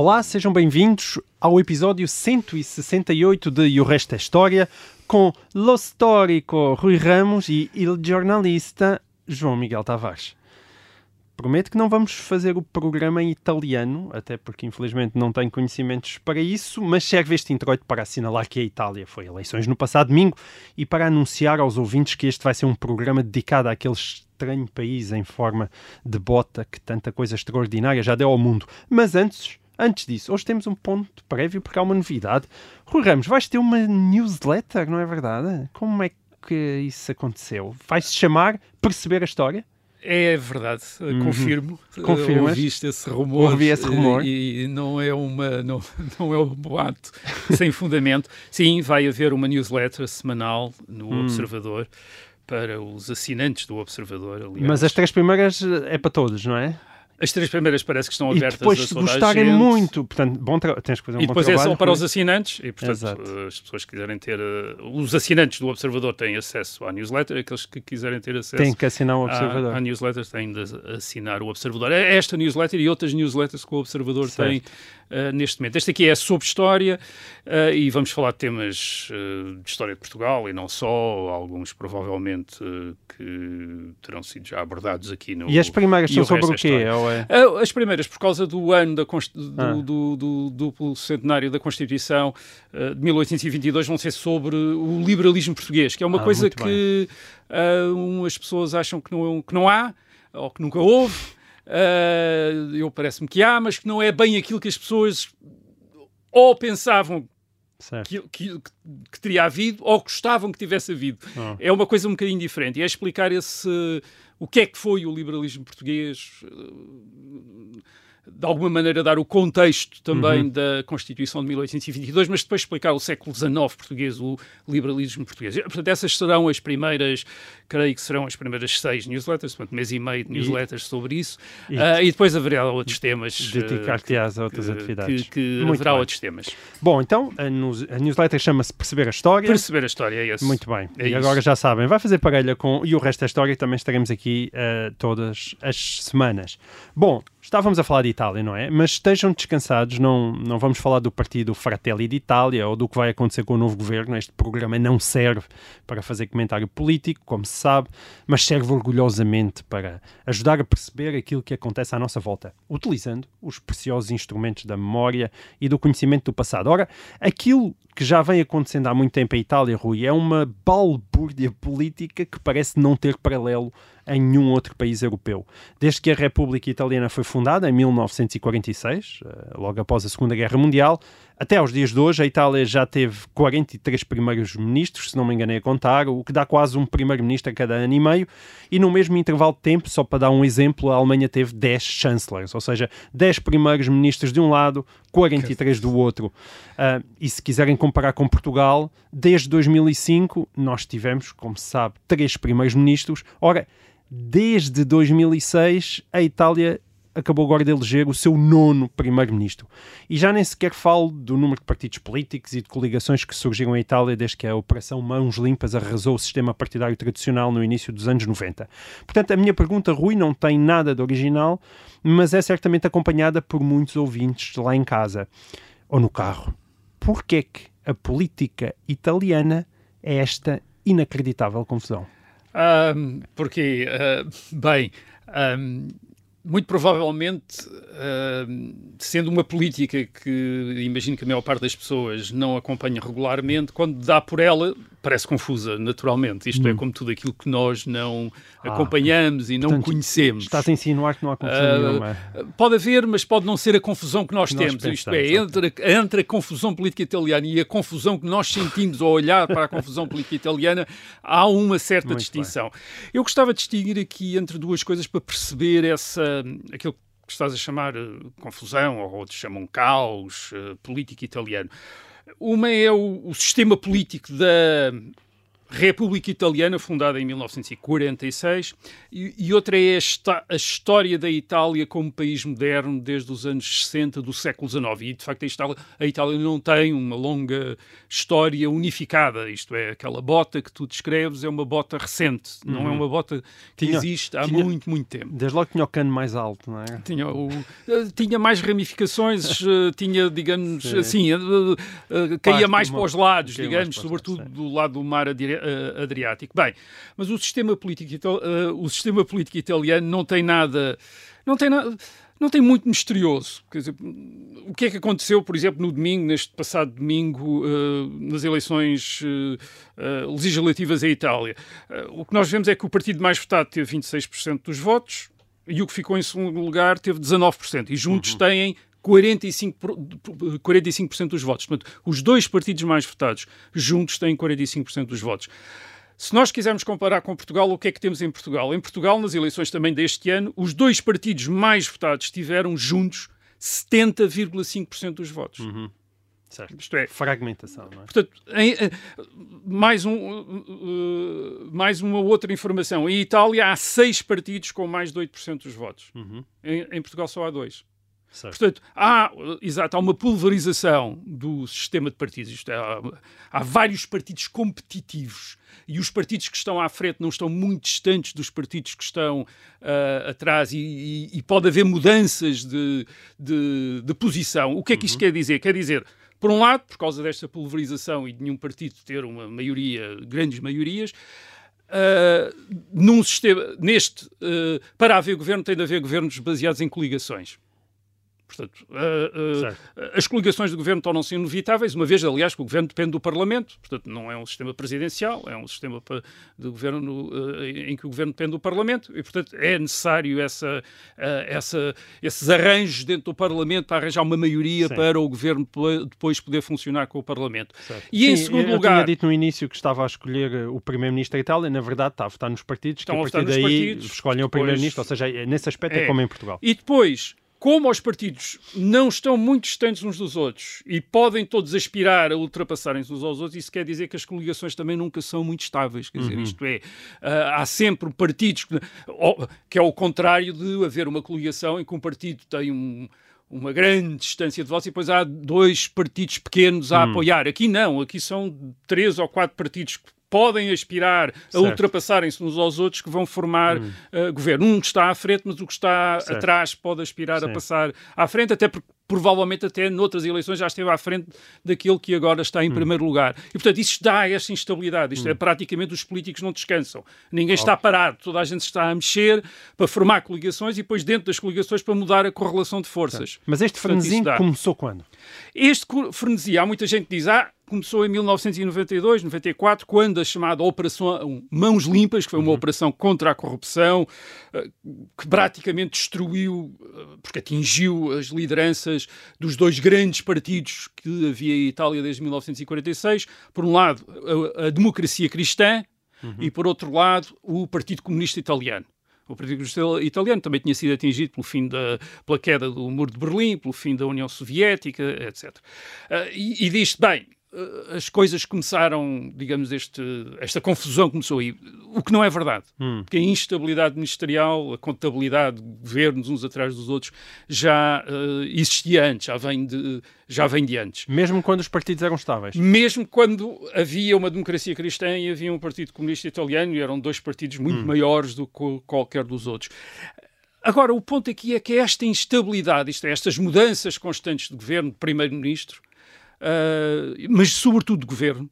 Olá, sejam bem-vindos ao episódio 168 de E o Resto é História, com lo histórico Rui Ramos e il jornalista João Miguel Tavares. Prometo que não vamos fazer o programa em italiano, até porque infelizmente não tenho conhecimentos para isso, mas serve este introito para assinalar que a Itália foi eleições no passado domingo e para anunciar aos ouvintes que este vai ser um programa dedicado àquele estranho país em forma de bota que tanta coisa extraordinária já deu ao mundo. Mas antes, antes disso, hoje temos um ponto prévio porque há uma novidade. Rui Ramos, vais ter uma newsletter, não é verdade? Como é que isso aconteceu? Vai-se chamar Perceber a História? É verdade, confirmo. Uhum. Confirmas? Ouviste esse rumor. Ouvi esse rumor. E, e não é uma não, não é um boato sem fundamento. Sim, vai haver uma newsletter semanal no Hum. Observador para os assinantes do Observador, aliás. Mas as três primeiras eh, é para todos, não é? As três primeiras parece que estão E abertas a depois, se gostarem gente. muito, portanto, bom tens que fazer um E bom depois é trabalho. só para Rui. os assinantes, e portanto Exato. as pessoas que quiserem ter. eh, Os assinantes do Observador têm acesso à newsletter, aqueles que quiserem ter acesso Tem que assinar o à- observador. À, newsletter têm de assinar o Observador. É Esta newsletter e outras newsletters que o Observador Certo. tem eh, neste momento. Este aqui é sobre história eh, e vamos falar de temas eh, de história de Portugal e não só, alguns provavelmente eh, que terão sido já abordados aqui no. E as primeiras e são o sobre o é quê? É? As primeiras, por causa do ano da const- Ah. do, do duplo centenário da Constituição ah, de 1822, vão ser sobre o liberalismo português, que é uma Ah, coisa que ah, umas pessoas acham que não, que não há, ou que nunca houve. Ah, eu parece-me que há, mas que não é bem aquilo que as pessoas ou pensavam. Que, que- que teria havido ou gostavam que tivesse havido. Ah. É uma coisa um bocadinho diferente. E é explicar esse, o que é que foi o liberalismo português, de alguma maneira dar o contexto também Uhum. da Constituição de 1822, mas depois explicar o século XIX português, o liberalismo português. E, Portanto, essas serão as primeiras, creio que serão as primeiras seis newsletters, portanto, mês e meio de newsletters sobre isso. E- Ah, e depois haverá outros temas. eh, Dedicar-te-ás a outras que- atividades. Que, que Muito haverá bem. outros temas. Bom, então, a, news- a newsletter chama-se Perceber a História. Perceber a história é esse. Muito bem. É e isso. agora já sabem, vai fazer parelha com e o resto da história também estaremos aqui eh, todas as semanas. Bom, estávamos a falar de Itália, não é? Mas estejam descansados, não, não vamos falar do partido Fratelli d'Italia ou do que vai acontecer com o novo governo. Este programa não serve para fazer comentário político, como se sabe, mas serve orgulhosamente para ajudar a perceber aquilo que acontece à nossa volta, utilizando os preciosos instrumentos da memória e do conhecimento do passado. Ora, aquilo que já vem acontecendo há muito tempo em Itália, Rui, é uma balbúrdia política que parece não ter paralelo em nenhum outro país europeu. Desde que a República Italiana foi fundada, em 1946, eh, logo após a Segunda Guerra Mundial, até aos dias de hoje, a Itália já teve 43 primeiros ministros, se não me enganei a contar, o que dá quase um primeiro-ministro a cada ano e meio, e no mesmo intervalo de tempo, só para dar um exemplo, a Alemanha teve 10 chancellors, ou seja, 10 primeiros ministros de um lado, 43 do outro. Ah, e se quiserem comparar com Portugal, desde 2005 nós tivemos, como se sabe, três primeiros ministros. Ora, desde 2006 a Itália acabou agora de eleger o seu nono primeiro-ministro. E já nem sequer falo do número de partidos políticos e de coligações que surgiram em Itália desde que a Operação Mãos Limpas arrasou o sistema partidário tradicional no início dos anos 90. Portanto, a minha pergunta, Rui, não tem nada de original, mas é certamente acompanhada por muitos ouvintes lá em casa ou no carro. Porquê é que a política italiana é esta inacreditável confusão? Ahm, porque, ah, bem, ahm, muito provavelmente, ahm, sendo uma política que imagino que a maior parte das pessoas não acompanha regularmente, quando dá por ela, parece confusa, naturalmente. Isto é como tudo aquilo que nós não Ah, acompanhamos e não portanto, conhecemos. Estás a insinuar que não há confusão Ah, nenhuma. Pode haver, mas pode não ser a confusão que nós Que nós temos. Isto pensamos, é, entre, a- entre a confusão política italiana e a confusão que nós sentimos ao olhar para a confusão política italiana, há uma certa Muito distinção. Eu gostava de distinguir aqui entre duas coisas para perceber essa, aquilo que estás a chamar eh, confusão, ou outros chamam caos eh, político italiano. Uma é o, o sistema político da República Italiana, fundada em 1946, e, e outra é a, a, história da Itália como país moderno desde os anos 60 do século XIX. E, de facto, a Itália, a Itália não tem uma longa história unificada, isto é, aquela bota que tu descreves é uma bota recente, uhum. não é uhum. uma bota que tinha, existe há tinha, muito, muito tempo. Desde logo tinha o cano mais alto, não é? Tinha, o, eh, tinha mais ramificações, eh, tinha, digamos, Sim. assim, uh, uh, caía mais para os lados, digamos, sobretudo lados, do lado do mar direito uh, Adriático. Bem, mas o sistema político, uh, o sistema político italiano não tem nada, não tem nada, não tem muito misterioso. Quer dizer, o que é que aconteceu, por exemplo, no domingo, neste passado domingo, uh, nas eleições uh, legislativas em Itália? o que nós vemos é que o partido mais votado teve 26% dos votos e o que ficou em segundo lugar teve 19%. E juntos uhum. têm 45%, 45 dos votos. Portanto, os dois partidos mais votados juntos têm 45% dos votos. Se nós quisermos comparar com Portugal, o que é que temos em Portugal? Em Portugal, nas eleições também deste ano, os dois partidos mais votados tiveram juntos 70,5% dos votos. Uhum. Certo. Isto é, fragmentação, não é? Portanto, em, eh, mais, um, uh, mais uma outra informação. Em Itália há seis partidos com mais de 8% dos votos. Uhum. Em, em Portugal só há dois. Certo. Portanto, há, exato, há uma pulverização do sistema de partidos. Isto é, há, há, vários partidos competitivos e os partidos que estão à frente não estão muito distantes dos partidos que estão uh, atrás e, e, e, pode haver mudanças de, de, de, posição. O que é que isto uhum. quer dizer? Quer dizer, por um lado, por causa desta pulverização e de nenhum partido ter uma maioria, grandes maiorias, Uh, num sistema, neste, uh, para haver governo, tem de haver governos baseados em coligações. Portanto, uh, uh, as coligações do governo tornam-se inevitáveis, uma vez, aliás, que o governo depende do Parlamento, portanto, não é um sistema presidencial, é um sistema de governo uh, em que o governo depende do Parlamento, e, portanto, é necessário essa, essa, esses arranjos dentro do Parlamento para arranjar uma maioria Sim. para o governo depois poder funcionar com o Parlamento. Certo. E, Sim, em segundo eu lugar. Eu tinha dito no início que estava a escolher o Primeiro-Ministro da Itália, na verdade, está a votar nos partidos, Estão que a partir daí partidos, escolhem o Primeiro-Ministro, ou seja, nesse aspecto é, é como em Portugal. E depois como os partidos não estão muito distantes uns dos outros e podem todos aspirar a ultrapassarem-se uns aos outros, isso quer dizer que as coligações também nunca são muito estáveis. Quer dizer, uhum. isto é, uh, há sempre partidos que, que é o contrário de haver uma coligação em que um partido tem um uma grande distância de votos e depois há dois partidos pequenos a hum. apoiar. Aqui não, aqui são três ou quatro partidos que podem aspirar a ultrapassarem-se uns aos outros que vão formar hum. uh, governo. Um está à frente, mas o que está certo. atrás pode aspirar Sim. a passar à frente, até porque provavelmente até noutras eleições já esteve à frente daquele que agora está em hum. primeiro lugar. E, portanto, isso dá essa instabilidade. Isto é, hum. é praticamente os políticos não descansam. Ninguém está parado. Toda a gente está a mexer para formar coligações e depois dentro das coligações para mudar a correlação de forças. Mas este frenesim começou quando? Este frenesi, há muita gente que diz, ah, começou em 1992, 94, quando a chamada Operação Mãos Limpas, que foi uma uhum. operação contra a corrupção, eh, que praticamente destruiu, eh, porque atingiu as lideranças dos dois grandes partidos que havia em Itália desde 1946. Por um lado, a, a democracia cristã uhum. e, por outro lado, o Partido Comunista Italiano. O Partido Comunista Italiano também tinha sido atingido pelo fim da, pela queda do Muro de Berlim, pelo fim da União Soviética, etc. Uh, e, e diz bem, as coisas começaram, digamos, este, esta confusão começou aí. O que não é verdade. Hum. Porque a instabilidade ministerial, a contabilidade de governos uns atrás dos outros já uh, existia antes, já vem, de, já vem de antes. Mesmo quando os partidos eram estáveis? Mesmo quando havia uma democracia cristã e havia um partido comunista italiano e eram dois partidos muito hum. maiores do que qualquer dos outros. Agora, o ponto aqui é que esta instabilidade, isto é, estas mudanças constantes de governo, de primeiro-ministro, uh, mas sobretudo de governo,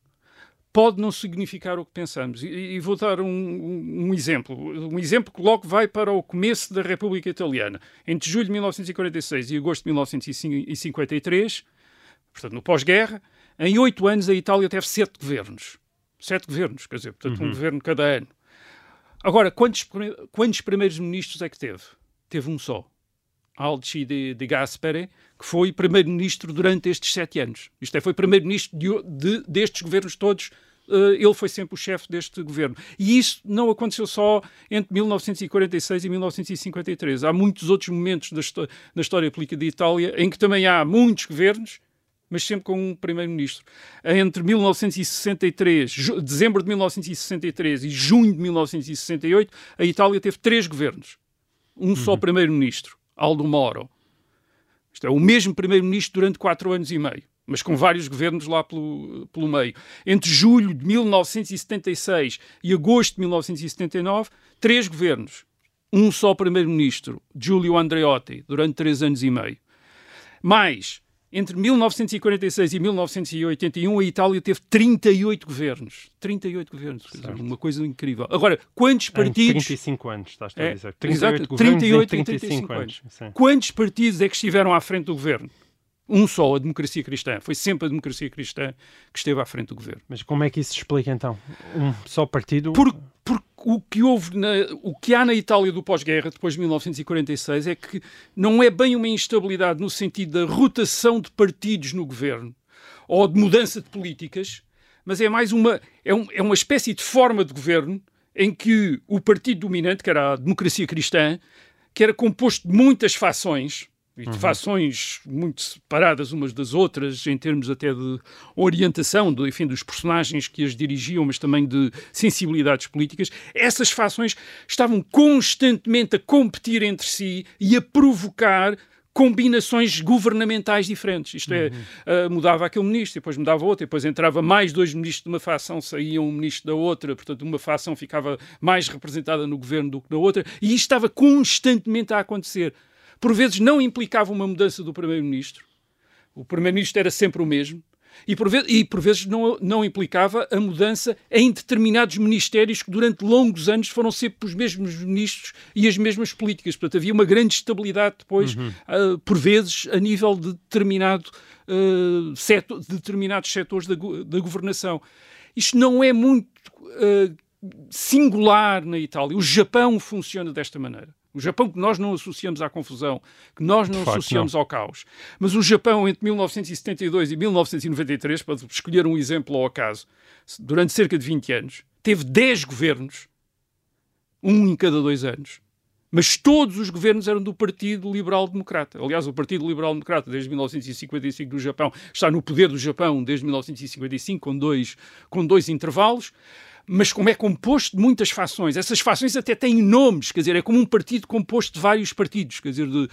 pode não significar o que pensamos. E, e vou dar um, um, um, exemplo. Um exemplo que logo vai para o começo da República Italiana. Entre julho de 1946 e agosto de 1953, portanto, no pós-guerra, em oito anos a Itália teve sete governos. Sete governos, quer dizer, portanto, uhum. um governo cada ano. Agora, quantos, quantos primeiros ministros é que teve? Teve um só. Alci de, de Gasperi, que foi primeiro-ministro durante estes sete anos. Isto é, foi primeiro-ministro de, de, destes governos todos. Uh, ele foi sempre o chefe deste governo. E isso não aconteceu só entre 1946 e 1953. Há muitos outros momentos da, da história política de Itália em que também há muitos governos mas sempre com um primeiro-ministro. Entre 1963, ju- dezembro de 1963 e junho de 1968, a Itália teve três governos. Um só primeiro-ministro, Aldo Moro. Isto é, o mesmo primeiro-ministro durante quatro anos e meio, mas com vários governos lá pelo, pelo meio. Entre julho de 1976 e agosto de 1979, três governos. Um só primeiro-ministro, Giulio Andreotti, durante três anos e meio. Mais, entre 1946 e 1981, a Itália teve 38 governos. 38 governos, dizer, uma coisa incrível. Agora, quantos Em partidos... 35 anos, estás a É, dizer. exato, 38 governos 38 em em 35 35 anos. Sim. Quantos partidos é que estiveram à frente do governo? Um só, a democracia cristã. Foi sempre a democracia cristã que esteve à frente do governo. Mas como é que isso se explica então? Um só partido? Por, por o, que houve na, o que há na Itália do pós-guerra, depois de 1946, é que não é bem uma instabilidade no sentido da rotação de partidos no governo ou de mudança de políticas, mas é mais uma, é, um- é uma espécie de forma de governo em que o partido dominante, que era a democracia cristã, que era composto de muitas fações, e de fações muito separadas umas das outras, em termos até de orientação, de, enfim, dos personagens que as dirigiam, mas também de sensibilidades políticas, essas fações estavam constantemente a competir entre si e a provocar combinações governamentais diferentes. Isto é, ah, mudava aquele ministro, depois mudava outro, depois entrava mais dois ministros de uma facção, saía um ministro da outra, portanto, uma facção ficava mais representada no governo do que na outra, e isto estava constantemente a acontecer. Por vezes não implicava uma mudança do primeiro-ministro, o primeiro-ministro era sempre o mesmo, e por, ve- e por vezes não, não implicava a mudança em determinados ministérios que durante longos anos foram sempre os mesmos ministros e as mesmas políticas. Portanto, havia uma grande estabilidade depois, ah, por vezes, a nível de determinado, ah, setor, de determinados setores da, da governação. Isto não é muito ah, singular na Itália. O Japão funciona desta maneira. O Japão que nós não associamos à confusão, que nós não facto, associamos ao caos. Mas o Japão, entre 1972 e 1993, para escolher um exemplo ao acaso, durante cerca de 20 anos, teve 10 governos, um em cada dois anos. Mas todos os governos eram do Partido Liberal Democrata. Aliás, o Partido Liberal Democrata, desde 1955 do Japão, está no poder do Japão desde 1955, com dois, com dois intervalos. Mas como é composto de muitas fações, essas fações até têm nomes, quer dizer, é como um partido composto de vários partidos, quer dizer, de,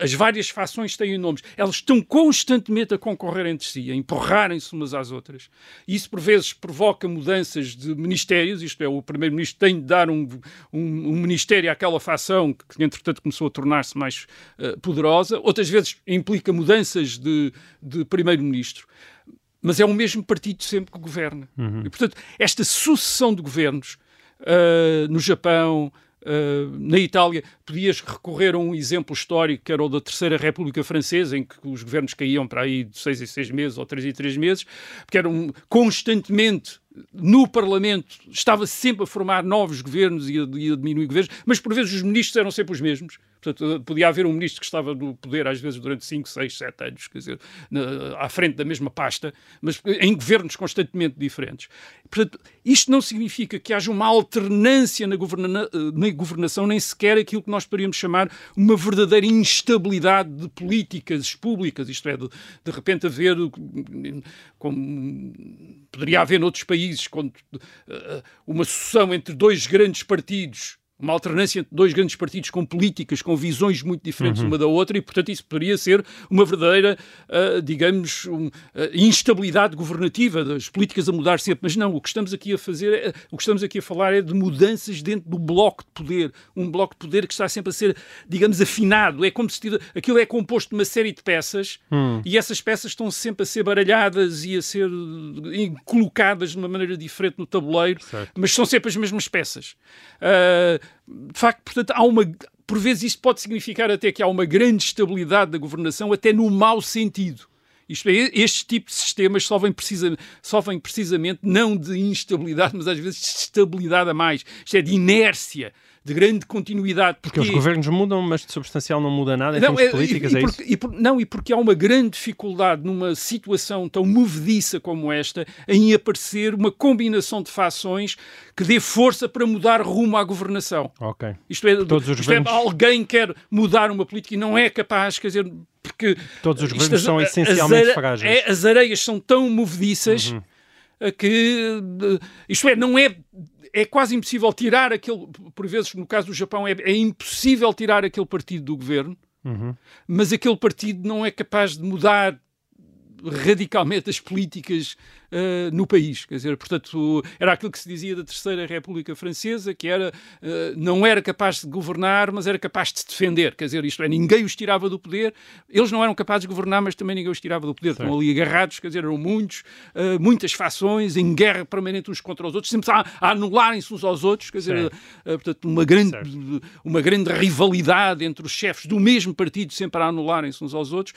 as várias fações têm nomes. Elas estão constantemente a concorrer entre si, a empurrarem-se umas às outras. Isso, por vezes, provoca mudanças de ministérios, isto é, o primeiro-ministro tem de dar um, um, um ministério àquela facção que, entretanto, começou a tornar-se mais eh, poderosa. Outras vezes implica mudanças de, de primeiro-ministro mas é o mesmo partido sempre que governa. E, portanto, esta sucessão de governos ah, no Japão, ah, na Itália, podias recorrer a um exemplo histórico que era o da Terceira República Francesa, em que os governos caíam para aí de seis em seis meses ou três em três meses, porque eram constantemente no Parlamento, estava sempre a formar novos governos e a, e a diminuir governos, mas por vezes os ministros eram sempre os mesmos. Portanto, podia haver um ministro que estava no poder às vezes durante 5, 6, 7 anos, quer dizer, na- à frente da mesma pasta, mas em governos constantemente diferentes. Portanto, isto não significa que haja uma alternância na, governa- na governação, nem sequer aquilo que nós poderíamos chamar uma verdadeira instabilidade de políticas públicas, isto é, de, de repente haver, como poderia haver noutros países, quando, eh, uma sucessão entre dois grandes partidos uma alternância entre dois grandes partidos com políticas, com visões muito diferentes uma da outra, e, portanto, isso poderia ser uma verdadeira, ah, digamos, um, ah, instabilidade governativa, das políticas a mudar sempre. Mas não, o que estamos aqui a fazer, é- o que estamos aqui a falar é de mudanças dentro do bloco de poder, um bloco de poder que está sempre a ser, digamos, afinado. É como se tivesse- aquilo é composto de uma série de peças e essas peças estão sempre a ser baralhadas e a ser colocadas de uma maneira diferente no tabuleiro, Certo. mas são sempre as mesmas peças. Ah, de facto, portanto, há uma. Por vezes isto pode significar até que há uma grande estabilidade da governação, até no mau sentido. Isto é, este tipo de sistemas sofrem, precisa, sofrem precisamente não de instabilidade, mas às vezes de estabilidade a mais. Isto é de inércia, de grande continuidade. Porque os Porquê? governos mudam, mas de substancial não muda nada em Não, termos é- políticas, e, é isso? porque, e por- não, e porque há uma grande dificuldade numa situação tão movediça como esta em aparecer uma combinação de fações que dê força para mudar rumo à governação. Ok. Isto é, Todos os isto é, governos- alguém quer mudar uma política e não é capaz, quer dizer, porque Todos os isto, governos as- são as essencialmente are- frágeis. é, as areias são tão movediças Uhum. que eh, isto é, não é é quase impossível tirar aquele, por vezes no caso do Japão é, é impossível tirar aquele partido do governo, Uhum. mas aquele partido não é capaz de mudar radicalmente as políticas eh, no país. Quer dizer, portanto, era aquilo que se dizia da Terceira República Francesa, que era, eh, não era capaz de governar, mas era capaz de se defender. Quer dizer, isto é, ninguém os tirava do poder. Eles não eram capazes de governar, mas também ninguém os tirava do poder. Estão ali agarrados, quer dizer, eram muitos, eh, muitas fações, em guerra permanente uns contra os outros, sempre a, a anularem-se uns aos outros. Quer dizer, Certo. portanto, uma grande, Certo. uma grande rivalidade entre os chefes do mesmo partido, sempre a anularem-se uns aos outros.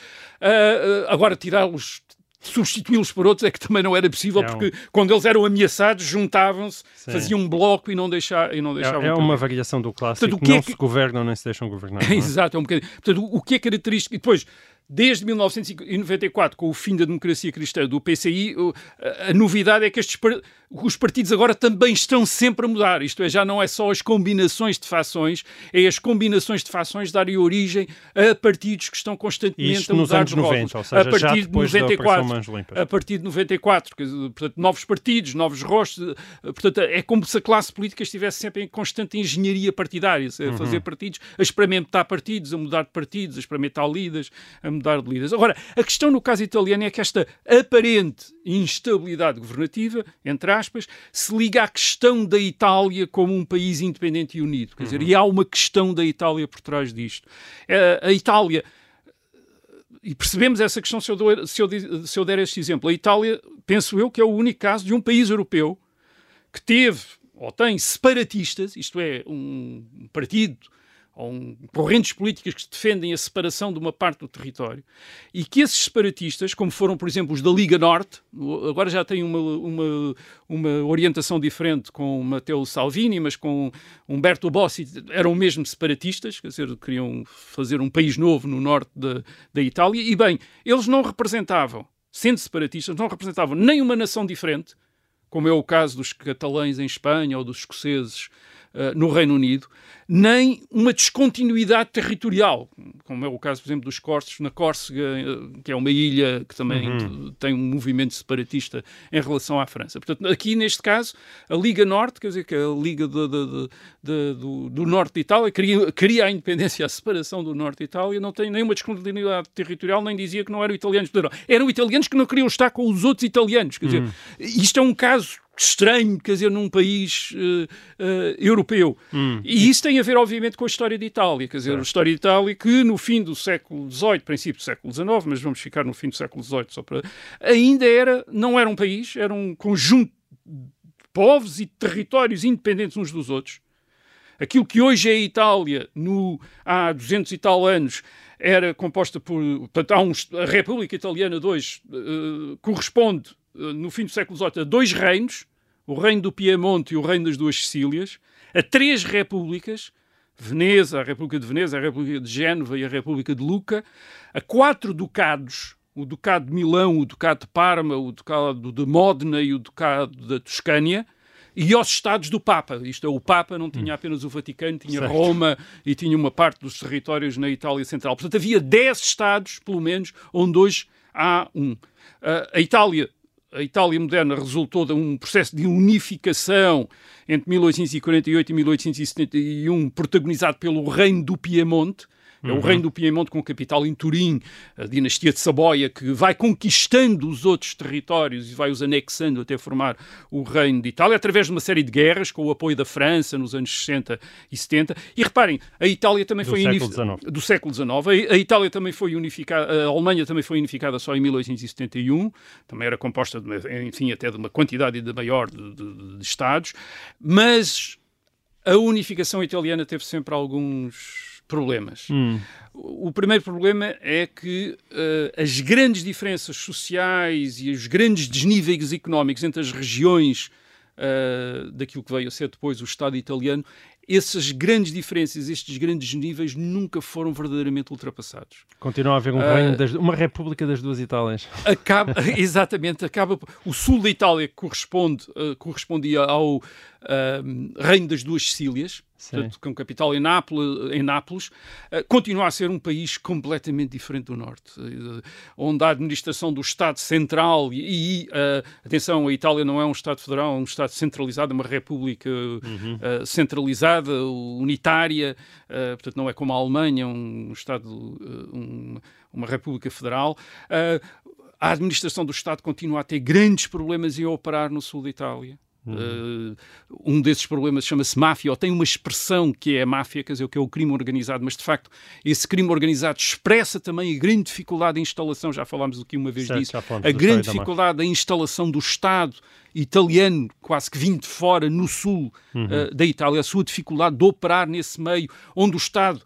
Agora, tirá-los, substituí-los por outros, é que também não era possível, É porque quando eles eram ameaçados, juntavam-se, faziam um bloco e não, deixar, e não deixavam. É, é uma variação do clássico. Portanto, o que é não que- se governam nem se deixam governar. é? Exato, é um bocadinho. Portanto, o que é característico. E depois, desde 1994, com o fim da democracia cristã do PCI, a, novidade é que estes os partidos agora também estão sempre a mudar. Isto é, já não é só as combinações de fações, é as combinações de fações darem origem a partidos que estão constantemente Isto a nos mudar anos de rótulos. 90, ou seja, a partir já de depois da 94, Operação Mãos Limpas. a partir de 94, quer dizer, portanto, novos partidos, novos rostos, portanto, é como se a classe política estivesse sempre em constante engenharia partidária, a Uhum. fazer partidos, a experimentar partidos, a mudar de partidos, a experimentar líderes, a mudar de líderes. Agora, a questão no caso italiano é que esta aparente instabilidade governativa, entre aspas, se liga à questão da Itália como um país independente e unido. Quer dizer, e há uma questão da Itália por trás disto. Eh, A Itália e percebemos essa questão se eu, se, eu, se eu der este exemplo. A Itália, penso eu, que é o único caso de um país europeu que teve ou tem separatistas, isto é, um partido ou um, correntes políticas que defendem a separação de uma parte do território, e que esses separatistas, como foram, por exemplo, os da Liga Norte, agora já têm uma, uma, uma orientação diferente com Matteo Salvini, mas com Humberto Bossi, eram mesmo separatistas, quer dizer, queriam fazer um país novo no norte da, da Itália, e bem, eles não representavam, sendo separatistas, não representavam nem uma nação diferente, como é o caso dos catalães em Espanha ou dos escoceses no Reino Unido, nem uma descontinuidade territorial, como é o caso, por exemplo, dos corsos na Córsega, eh, que é uma ilha que também Uhum. tem um movimento separatista em relação à França. Portanto, aqui neste caso, a Liga Norte, quer dizer, que a Liga de- de- de- do, do Norte de Itália, queria, queria a independência, a separação do Norte de Itália, não tem nenhuma descontinuidade territorial, nem dizia que não eram italianos. Eram italianos que não queriam estar com os outros italianos. Quer dizer, isto é um caso estranho, quer dizer, num país eh, eh, europeu. E isso tem a ver, obviamente, com a história de Itália. Quer dizer, a história de Itália que no fim do século XVIII, princípio do século XIX, mas vamos ficar no fim do século XVIII só para... Ainda era, não era um país, era um conjunto de povos e territórios independentes uns dos outros. Aquilo que hoje é a Itália, no, há 200 e tal anos, era composta por. Portanto, há uns, a República Italiana de hoje eh, corresponde, no fim do século XVIII, a dois reinos, o reino do Piemonte e o reino das duas Sicílias, a três repúblicas, Veneza, a República de Veneza, a República de Génova e a República de Luca, a quatro ducados, o Ducado de Milão, o Ducado de Parma, o Ducado de Modena e o Ducado da Toscânia, e aos Estados do Papa. Isto é, o Papa não tinha apenas o Vaticano, tinha Certo. Roma e tinha uma parte dos territórios na Itália Central. Portanto, havia 10 Estados, pelo menos, onde hoje há um. Ah, a Itália. A Itália moderna resultou de um processo de unificação entre 1848 e 1871, protagonizado pelo Reino do Piemonte, é o reino do Piemonte com capital em Turim, a dinastia de Saboia, que vai conquistando os outros territórios e vai os anexando até formar o reino de Itália, através de uma série de guerras, com o apoio da França nos anos 60 e 70. E reparem, a Itália também Do foi... século unif- XIX. Do século XIX. A, a Itália também foi unificada, a Alemanha também foi unificada só em 1871, também era composta, de, enfim, até de uma quantidade ainda maior de, de- de Estados, mas a unificação italiana teve sempre alguns problemas. Hum. O primeiro problema é que eh, as grandes diferenças sociais e os grandes desníveis económicos entre as regiões eh, daquilo que veio a ser depois o Estado italiano essas grandes diferenças, estes grandes níveis nunca foram verdadeiramente ultrapassados. Continua a haver um reino das, uma república das duas Itálias. Acaba, exatamente, acaba o sul da Itália corresponde, uh, correspondia ao uh, reino das duas Sicílias, portanto, com capital em Nápoles, em Nápoles uh, continua a ser um país completamente diferente do norte, uh, onde a administração do Estado central e, e uh, atenção, a Itália não é um Estado federal, é um Estado centralizado, é uma república uhum. centralizada, unitária, portanto não é como a Alemanha, um Estado, um, uma república federal a administração do Estado continua a ter grandes problemas em operar no sul da Itália. Uhum. Uh, um desses problemas chama-se máfia, ou tem uma expressão que é a máfia, quer dizer, o que é o crime organizado, mas de facto esse crime organizado expressa também a grande dificuldade de instalação, já falámos aqui uma vez certo, disso, a grande dificuldade da instalação do Estado italiano, quase que vindo de fora, no sul uhum. uh, da Itália, a sua dificuldade de operar nesse meio, onde o Estado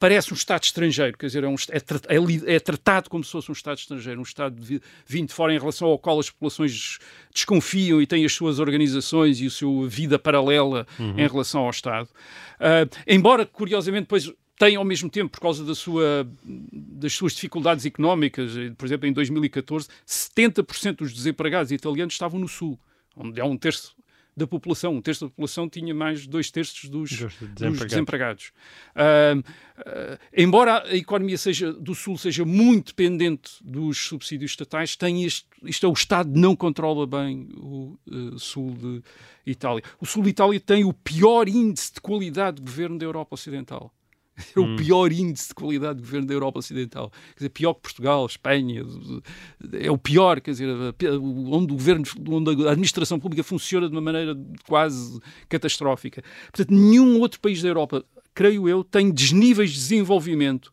parece um Estado estrangeiro, quer dizer, é, um, é, é, é, tratado como se fosse um Estado estrangeiro, um Estado de, vindo de fora em relação ao qual as populações desconfiam e têm as suas organizações e a sua vida paralela uhum. em relação ao Estado. Uh, embora, curiosamente, depois tem ao mesmo tempo, por causa da sua, das suas dificuldades económicas, por exemplo, em 2014, 70% dos desempregados italianos estavam no Sul, onde há um terço da população. Um terço da população tinha mais de dois terços dos, dos desempregados. Uh, uh, embora a economia seja, do Sul seja muito dependente dos subsídios estatais, tem este, isto é, o Estado não controla bem o uh, Sul de Itália. O Sul de Itália tem o pior índice de qualidade de governo da Europa Ocidental. É o hum. pior índice de qualidade de governo da Europa Ocidental. Quer dizer, pior que Portugal, Espanha. É o pior, quer dizer, onde o governo, onde a administração pública funciona de uma maneira quase catastrófica. Portanto, nenhum outro país da Europa, creio eu, tem desníveis de desenvolvimento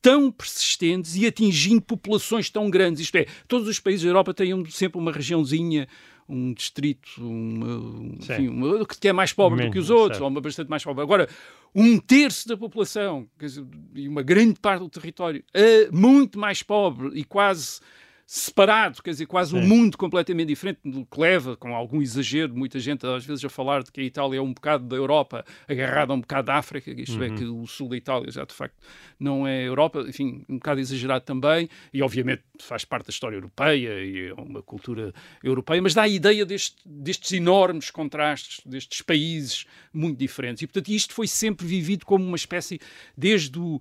tão persistentes e atingindo populações tão grandes. Isto é, todos os países da Europa têm sempre uma regiãozinha um distrito uma, enfim, uma, que é mais pobre Menos, do que os outros, certo. ou uma bastante mais pobre. Agora, um terço da população dizer, e uma grande parte do território é muito mais pobre e quase separado, quer dizer, quase Sim. um mundo completamente diferente, do que leva, com algum exagero, muita gente às vezes a falar de que a Itália é um bocado da Europa, agarrada a um bocado da África, isto é, uhum. é que o sul da Itália já de facto não é Europa, enfim, um bocado exagerado também, e obviamente faz parte da história europeia e é uma cultura europeia, mas dá a ideia deste, destes enormes contrastes, destes países muito diferentes. E portanto isto foi sempre vivido como uma espécie, desde o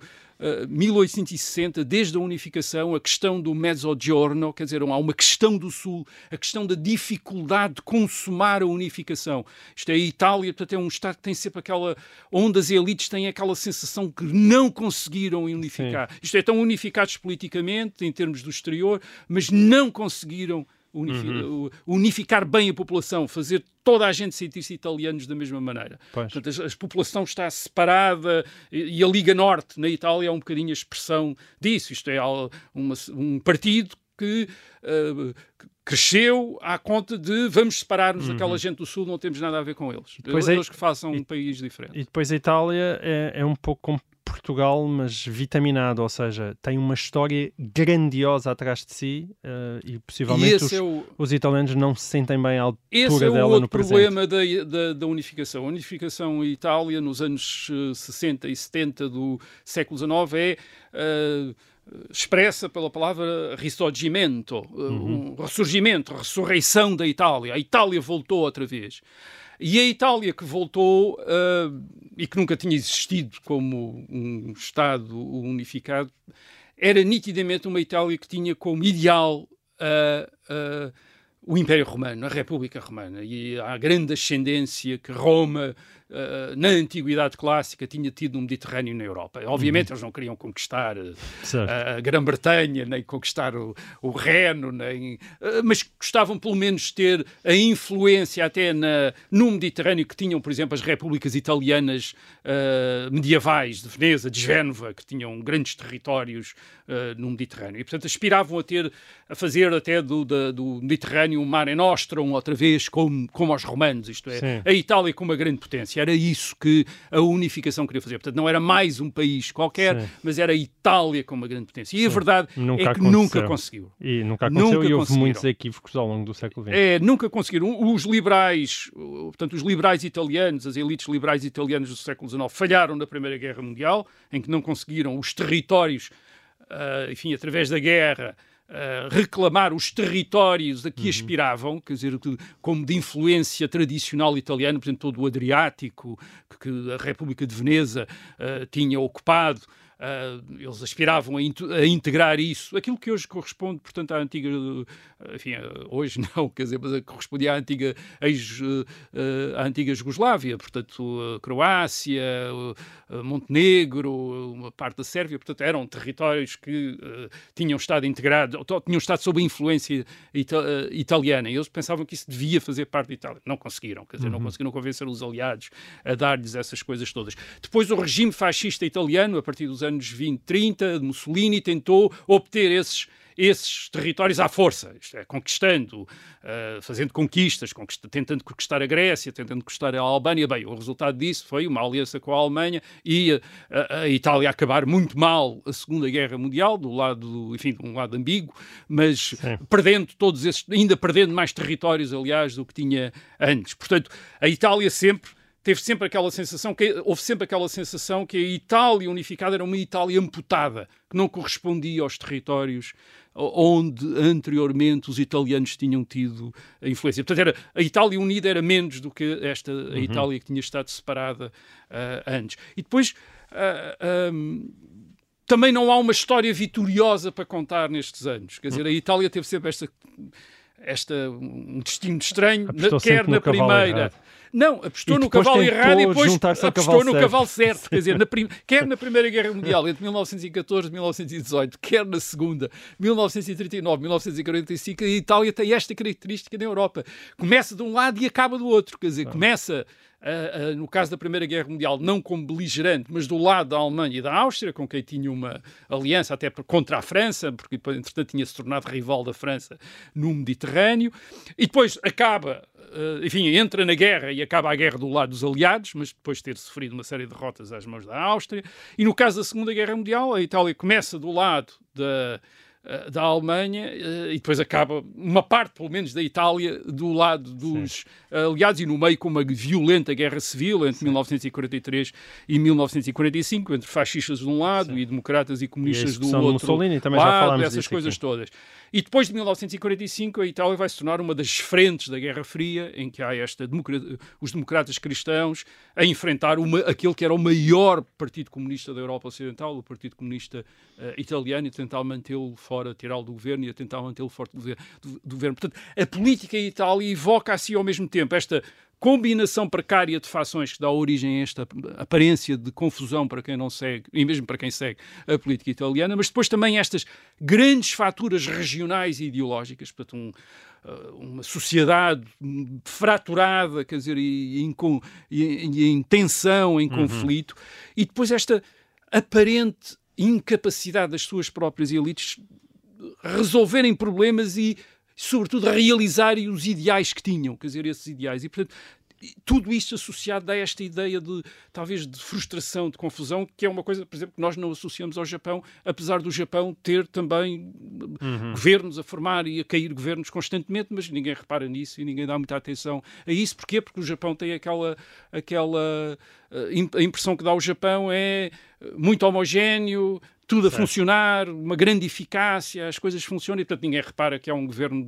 1860, eh, desde a unificação, a questão do mezzogiorno, quer dizer, há uma questão do Sul, a questão da dificuldade de consumar a unificação. Isto é, a Itália, portanto, é um Estado que tem sempre aquela. onde as elites têm aquela sensação que não conseguiram unificar. Sim. Isto é, estão unificados politicamente, em termos do exterior, mas não conseguiram uhum. unificar bem a população, fazer toda a gente sentir-se italianos da mesma maneira. Portanto, a, a, população está separada e, e, a Liga Norte na Itália é um bocadinho a expressão disso. Isto é uma, um partido que uh, cresceu à conta de vamos separar-nos uhum. daquela gente do Sul, não temos nada a ver com eles. Depois eles é, que façam e, um país diferente. E depois a Itália é, é um pouco Portugal, mas vitaminado, ou seja, tem uma história grandiosa atrás de si uh, e possivelmente e os, é o... os, italianos não se sentem bem à altura esse é dela no presente. Esse é o problema da, da, da, unificação. A unificação em Itália nos anos 60 eh, e 70 do século XIX é... Uh, expressa pela palavra risorgimento, uhum. um ressurgimento, ressurreição da Itália. A Itália voltou outra vez. E a Itália que voltou uh, e que nunca tinha existido como um Estado unificado, era nitidamente uma Itália que tinha como ideal uh, uh, o Império Romano, a República Romana, e a grande ascendência que Roma uh, na Antiguidade Clássica tinha tido no Mediterrâneo e na Europa. Obviamente uhum. eles não queriam conquistar uh, a Grã-Bretanha, nem conquistar o, o Reno, nem, uh, mas gostavam pelo menos de ter a influência até na, no Mediterrâneo que tinham, por exemplo, as repúblicas italianas medievais de Veneza, de Génova, que tinham grandes territórios no Mediterrâneo. E, portanto, aspiravam a ter, a fazer até do, da, do Mediterrâneo Mediterrâneo, um Mare Nostrum, outra vez, como, como aos romanos, isto é, Sim. a Itália como uma grande potência. Era isso que a unificação queria fazer. Portanto, não era mais um país qualquer, Sim. mas era a Itália como uma grande potência. E a verdade Nunca é que aconteceu. nunca conseguiu. E nunca aconteceu Nunca e houve muitos equívocos ao longo do século XX. É, nunca conseguiram. Os liberais, uh, portanto, os liberais italianos, as elites liberais italianas do século XIX, falharam na Primeira Guerra Mundial, em que não conseguiram os territórios, ah, enfim, através da guerra, ah, reclamar os territórios a que Uhum. aspiravam, quer dizer, como de influência tradicional italiana, por exemplo, todo o Adriático, que, a República de Veneza ah, tinha ocupado. Ah, eles aspiravam a, a integrar isso, aquilo que hoje corresponde, portanto, à antiga, enfim, hoje não, quer dizer, mas correspondia à antiga, ex, eh, à antiga Jugoslávia, portanto, a Croácia, Montenegro, uma parte da Sérvia, portanto, eram territórios que eh, tinham estado integrados, ou tinham estado sob a influência ita- italiana, e eles pensavam que isso devia fazer parte da Itália. Não conseguiram, quer dizer, não conseguiram convencer os aliados a dar-lhes essas coisas todas. Depois, o regime fascista italiano, a partir dos anos 20, 30, de Mussolini, tentou obter esses esses territórios à força, é, conquistando, uh, fazendo conquistas, conquista, tentando conquistar a Grécia, tentando conquistar a Albânia. Bem, o resultado disso foi uma aliança com a Alemanha e a, a, a Itália acabar muito mal a Segunda Guerra Mundial, do lado, enfim, de um lado ambíguo, mas Sim. perdendo todos esses, ainda perdendo mais territórios, aliás, do que tinha antes. Portanto, a Itália sempre teve sempre aquela sensação que houve sempre aquela sensação que a Itália unificada era uma Itália amputada, que não correspondia aos territórios onde anteriormente os italianos tinham tido a influência. Portanto, era, a Itália unida era menos do que esta a Itália que tinha estado separada uh, antes. E depois uh, um, também não há uma história vitoriosa para contar nestes anos. Quer dizer, a Itália teve sempre esta esta um destino estranho, Apostou quer na primeira. errado. Não, apostou no cavalo errado e depois apostou no cavalo certo. Quer dizer, na prim... quer na Primeira Guerra Mundial, entre 1914 e 1918, quer na Segunda, 1939 1945, a Itália tem esta característica na Europa. Começa de um lado e acaba do outro. Quer dizer, começa No caso da Primeira Guerra Mundial, não como beligerante, mas do lado da Alemanha e da Áustria, com quem tinha uma aliança até contra a França, porque entretanto tinha se tornado rival da França no Mediterrâneo, e depois acaba, uh, enfim, entra na guerra e acaba a guerra do lado dos aliados, mas depois de ter sofrido uma série de derrotas às mãos da Áustria, e no caso da Segunda Guerra Mundial, a Itália começa do lado da da Alemanha e depois acaba uma parte, pelo menos, da Itália do lado dos Sim. aliados e no meio com uma violenta guerra civil entre Sim. 1943 e 1945, entre fascistas de um lado Sim. e democratas e comunistas e do outro Mussolini, também lado, já falámos essas coisas aqui. todas. E depois de 1945, a Itália vai se tornar uma das frentes da Guerra Fria, em que há esta os democratas cristãos a enfrentar uma, aquele que era o maior partido comunista da Europa Ocidental, o Partido Comunista uh, Italiano, e tentar mantê-lo fora, tirá-lo do governo e a tentar mantê-lo fora do, do, do governo. Portanto, a política Itália evoca assim ao mesmo tempo esta combinação precária de fações que dá origem a esta aparência de confusão para quem não segue, e mesmo para quem segue a política italiana, mas depois também estas grandes faturas regionais e ideológicas, portanto, um, uma sociedade fraturada, quer dizer, e, em, e, em tensão, em conflito, e depois esta aparente incapacidade das suas próprias elites resolverem problemas e, sobretudo, realizarem os ideais que tinham, quer dizer, esses ideais. E, portanto, tudo isto associado a esta ideia de, talvez, de frustração, de confusão, que é uma coisa, por exemplo, que nós não associamos ao Japão, apesar do Japão ter também uhum. governos a formar e a cair governos constantemente, mas ninguém repara nisso e ninguém dá muita atenção a isso. Porquê? Porque o Japão tem aquela, aquela a impressão que dá o Japão é muito homogéneo, tudo a certo. funcionar, uma grande eficácia, as coisas funcionam e, portanto, ninguém repara que há um governo.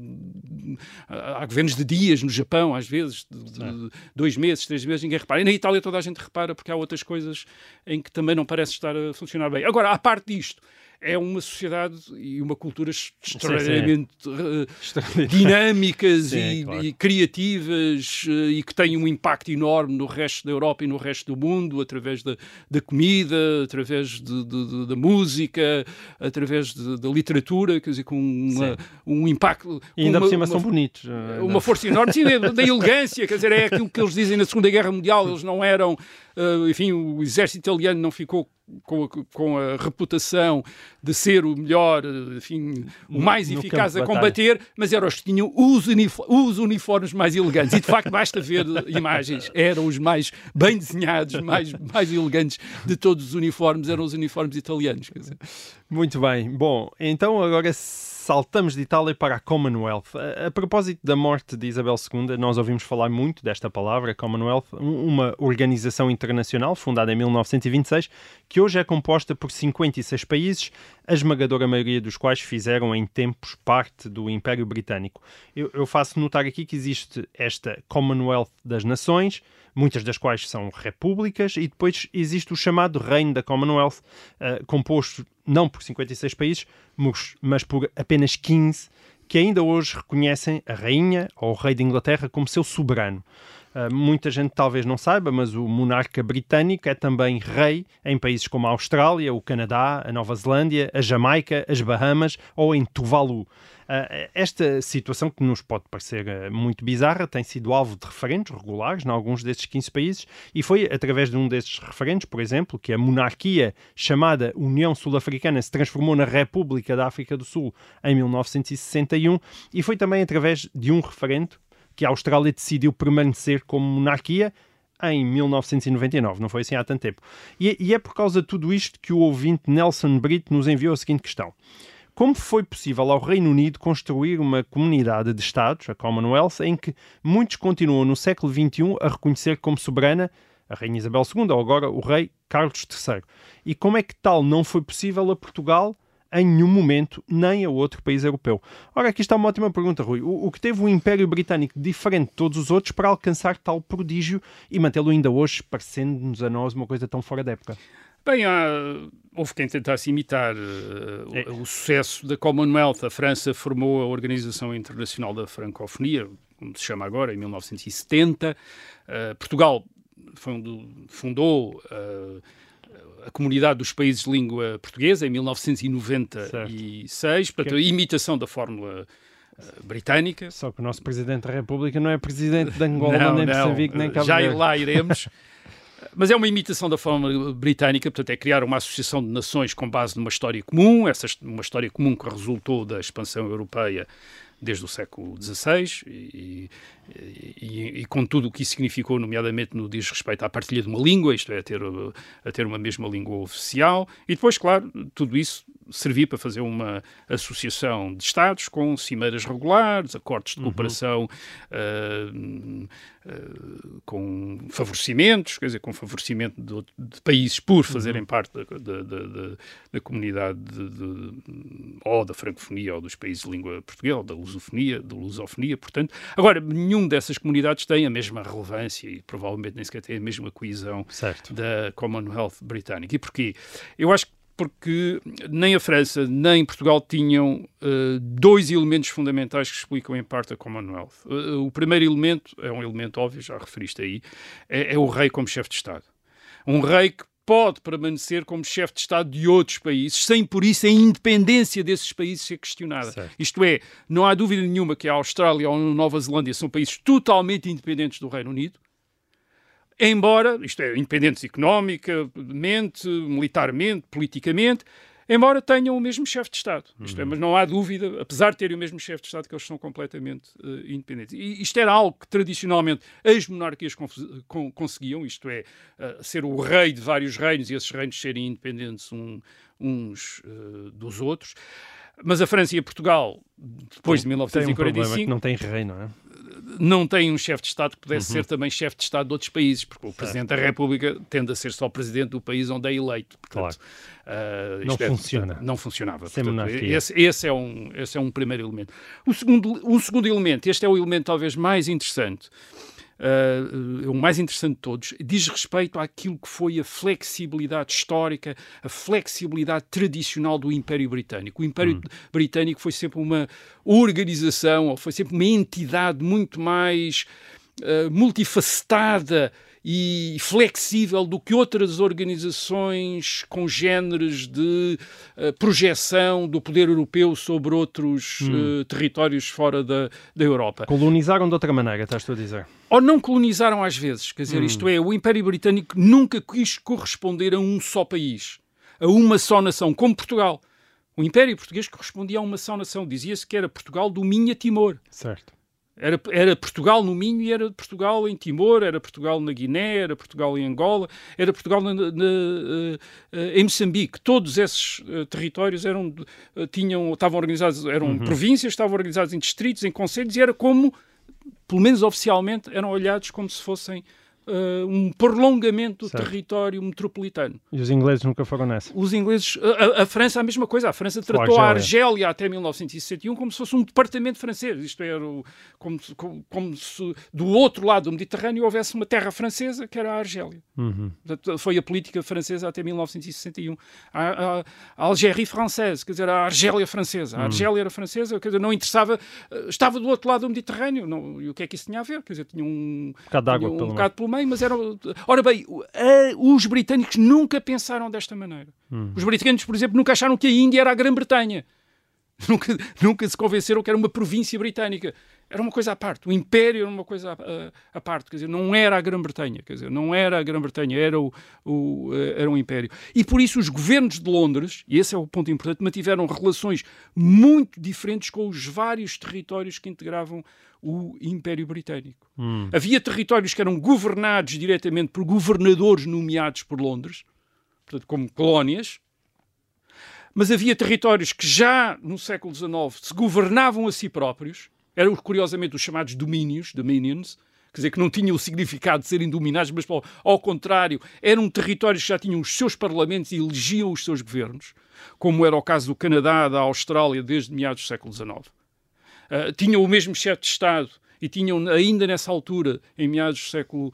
Há governos de dias no Japão, às vezes, de, de dois meses, três meses, ninguém repara. E na Itália toda a gente repara porque há outras coisas em que também não parece estar a funcionar bem. Agora, à parte disto, é uma sociedade e uma cultura extraordinariamente sim, sim. dinâmicas sim, e, claro. e, criativas eh, e que têm um impacto enorme no resto da Europa e no resto do mundo, através da, da comida, através de, de, de, da música, através da literatura, quer dizer, com uma, um impacto... E ainda uma, por cima uma, são bonitos. Uma força enorme, sim, da, da elegância, quer dizer, é aquilo que eles dizem na Segunda Guerra Mundial, eles não eram... Uh, enfim, o exército italiano não ficou com, a, com a reputação de ser o melhor, enfim, o mais no eficaz a combater, mas eram os que tinham os, os uniformes mais elegantes. E de facto basta ver imagens, eram os mais bem desenhados, mais, mais elegantes de todos os uniformes, eram os uniformes italianos. Muito bem. Bom, então agora saltamos de Itália para a Commonwealth. A, a, propósito da morte de Isabel II, nós ouvimos falar muito desta palavra, Commonwealth, uma organização internacional fundada em 1926, que hoje é composta por 56 países, a esmagadora maioria dos quais fizeram em tempos parte do Império Britânico. Eu, eu faço notar aqui que existe esta Commonwealth das Nações, muitas das quais são repúblicas, e depois existe o chamado Reino da Commonwealth, uh, composto não por 56 países, mas por apenas 15, que ainda hoje reconhecem a Rainha ou o Rei de Inglaterra como seu soberano. Uh, muita gente talvez não saiba, mas o monarca britânico é também rei em países como a Austrália, o Canadá, a Nova Zelândia, a Jamaica, as Bahamas ou em Tuvalu. Uh, esta situação, que nos pode parecer uh, muito bizarra, tem sido alvo de referendos regulares em alguns desses 15 países e foi através de um desses referendos, por exemplo, que a monarquia chamada União Sul-Africana se transformou na República da África do Sul em 1961 e foi também através de um referendo que a Austrália decidiu permanecer como monarquia em 1999, não foi assim há tanto tempo. E, e, é por causa de tudo isto que o ouvinte Nelson Brito nos enviou a seguinte questão. Como foi possível ao Reino Unido construir uma comunidade de Estados, a Commonwealth, em que muitos continuam no século XXI a reconhecer como soberana a Rainha Isabel II ou agora o Rei Carlos III? E como é que tal não foi possível a Portugal em nenhum momento, nem a outro país europeu? Ora, aqui está uma ótima pergunta, Rui. O, o que teve o Império Britânico diferente de todos os outros para alcançar tal prodígio e mantê-lo ainda hoje, parecendo-nos a nós uma coisa tão fora da época? Bem, há, houve quem tentasse imitar uh, é. o, o, sucesso da Commonwealth. A França formou a Organização Internacional da Francofonia, como se chama agora, em 1970. Uh, eh, Portugal fundou uh, a Comunidade dos Países de Língua Portuguesa em 1996. Certo. Portanto, a imitação da fórmula britânica. Só que o nosso Presidente da República não é Presidente de Angola, não, nem não. Moçambique, nem Cabo Já lá iremos. Mas é uma imitação da forma britânica, portanto, é criar uma associação de nações com base numa história comum, essa, uma história comum que resultou da expansão europeia desde o século XVI e, e, e, com tudo o que isso significou, nomeadamente no diz respeito à partilha de uma língua, isto é, a ter, a ter uma mesma língua oficial, e depois, claro, tudo isso servir para fazer uma associação de Estados com cimeiras regulares, acordos de uhum. cooperação uhum. uh, uh, com favorecimentos, quer dizer, com favorecimento de, de países por fazerem uhum. parte da, da, da, da comunidade de, ou da francofonia ou dos países de língua portuguesa, da lusofonia, da lusofonia, portanto. Agora, nenhum dessas comunidades tem a mesma relevância e provavelmente nem sequer tem a mesma coesão certo. da Commonwealth britânica. E porquê? Eu acho que porque nem a França nem Portugal tinham uh, dois elementos fundamentais que explicam em parte a Commonwealth. Uh, o primeiro elemento, é um elemento óbvio, já referiste aí, é, é o rei como chefe de Estado. Um rei que pode permanecer como chefe de Estado de outros países, sem por isso a independência desses países ser questionada. Certo. Isto é, não há dúvida nenhuma que a Austrália ou a Nova Zelândia são países totalmente independentes do Reino Unido, embora, isto é, independentes economicamente, militarmente, politicamente, embora tenham o mesmo chefe de Estado. Isto é, uhum. mas não há dúvida, apesar de terem o mesmo chefe de Estado, que eles são completamente uh, independentes. E isto era algo que tradicionalmente as monarquias con conseguiam, isto é, uh, ser o rei de vários reinos e esses reinos serem independentes um, uns uh, dos outros. Mas a França e a Portugal, depois tem, de 1945... Tem um não tem rei, não é? não tem um chefe de Estado que pudesse uhum. ser também chefe de Estado de outros países, porque o certo. Presidente da República tende a ser só Presidente do país onde é eleito. Portanto, claro. Uh, não é, funciona. Não funcionava. Portanto, esse, esse, é um, esse é um primeiro elemento. O segundo, um segundo elemento, este é o elemento talvez mais interessante, uh, o mais interessante de todos, diz respeito àquilo que foi a flexibilidade histórica, a flexibilidade tradicional do Império Britânico. O Império hum. Britânico foi sempre uma organização, ou foi sempre uma entidade muito mais uh, multifacetada e flexível do que outras organizações congêneres de uh, projeção do poder europeu sobre outros hum. uh, territórios fora da, da Europa. Colonizaram de outra maneira, estás tu a dizer? Ou não colonizaram às vezes, quer dizer, hum. isto é, o Império Britânico nunca quis corresponder a um só país, a uma só nação, como Portugal. O Império Português correspondia a uma só nação, dizia-se que era Portugal do Minho a Timor. Certo. Era, era Portugal no Minho e era Portugal em Timor, era Portugal na Guiné, era Portugal em Angola, era Portugal na, na, na, eh, em Moçambique. Todos esses uh, territórios eram, tinham, estavam organizados, eram uhum. províncias, estavam organizados em distritos, em conselhos e era como, pelo menos oficialmente, eram olhados como se fossem uh, um prolongamento do certo. território metropolitano. E os ingleses nunca foram nessa? Os ingleses, a, a França a mesma coisa, a França tratou a Argélia. a Argélia até 1961 como se fosse um departamento francês, isto era o, como, como, como, se do outro lado do Mediterrâneo houvesse uma terra francesa que era a Argélia. Uhum. Foi a política francesa até 1961. A, a, a Algérie francesa, quer dizer, a Argélia francesa. A uhum. Argélia era francesa, quer dizer, não interessava, eh, estava do outro lado do Mediterrâneo, não, e o que é que isso tinha a ver? Quer dizer, tinha um, um bocado de água um pelo, bocado pelo meio mas eram. Ora bem, os britânicos nunca pensaram desta maneira. Hum. Os britânicos, por exemplo, nunca acharam que a Índia era a Grã-Bretanha. Nunca, nunca se convenceram que era uma província britânica. Era uma coisa à parte. O Império era uma coisa à, à parte. Quer dizer, não era a Grã-Bretanha. Quer dizer, não era a Grã-Bretanha, era o, o, eh, era um Império. E por isso os governos de Londres, e esse é o ponto importante, mantiveram relações muito diferentes com os vários territórios que integravam o Império Britânico. Hum. Havia territórios que eram governados diretamente por governadores nomeados por Londres, portanto, como colónias, mas havia territórios que já no século XIX se governavam a si próprios, eram curiosamente os chamados domínios, dominions, quer dizer, que não tinham o significado de serem dominados, mas ao contrário, eram territórios que já tinham os seus parlamentos e elegiam os seus governos, como era o caso do Canadá, da Austrália, desde meados do século XIX. Uh, tinham o mesmo chefe de Estado e tinham, ainda nessa altura, em meados do século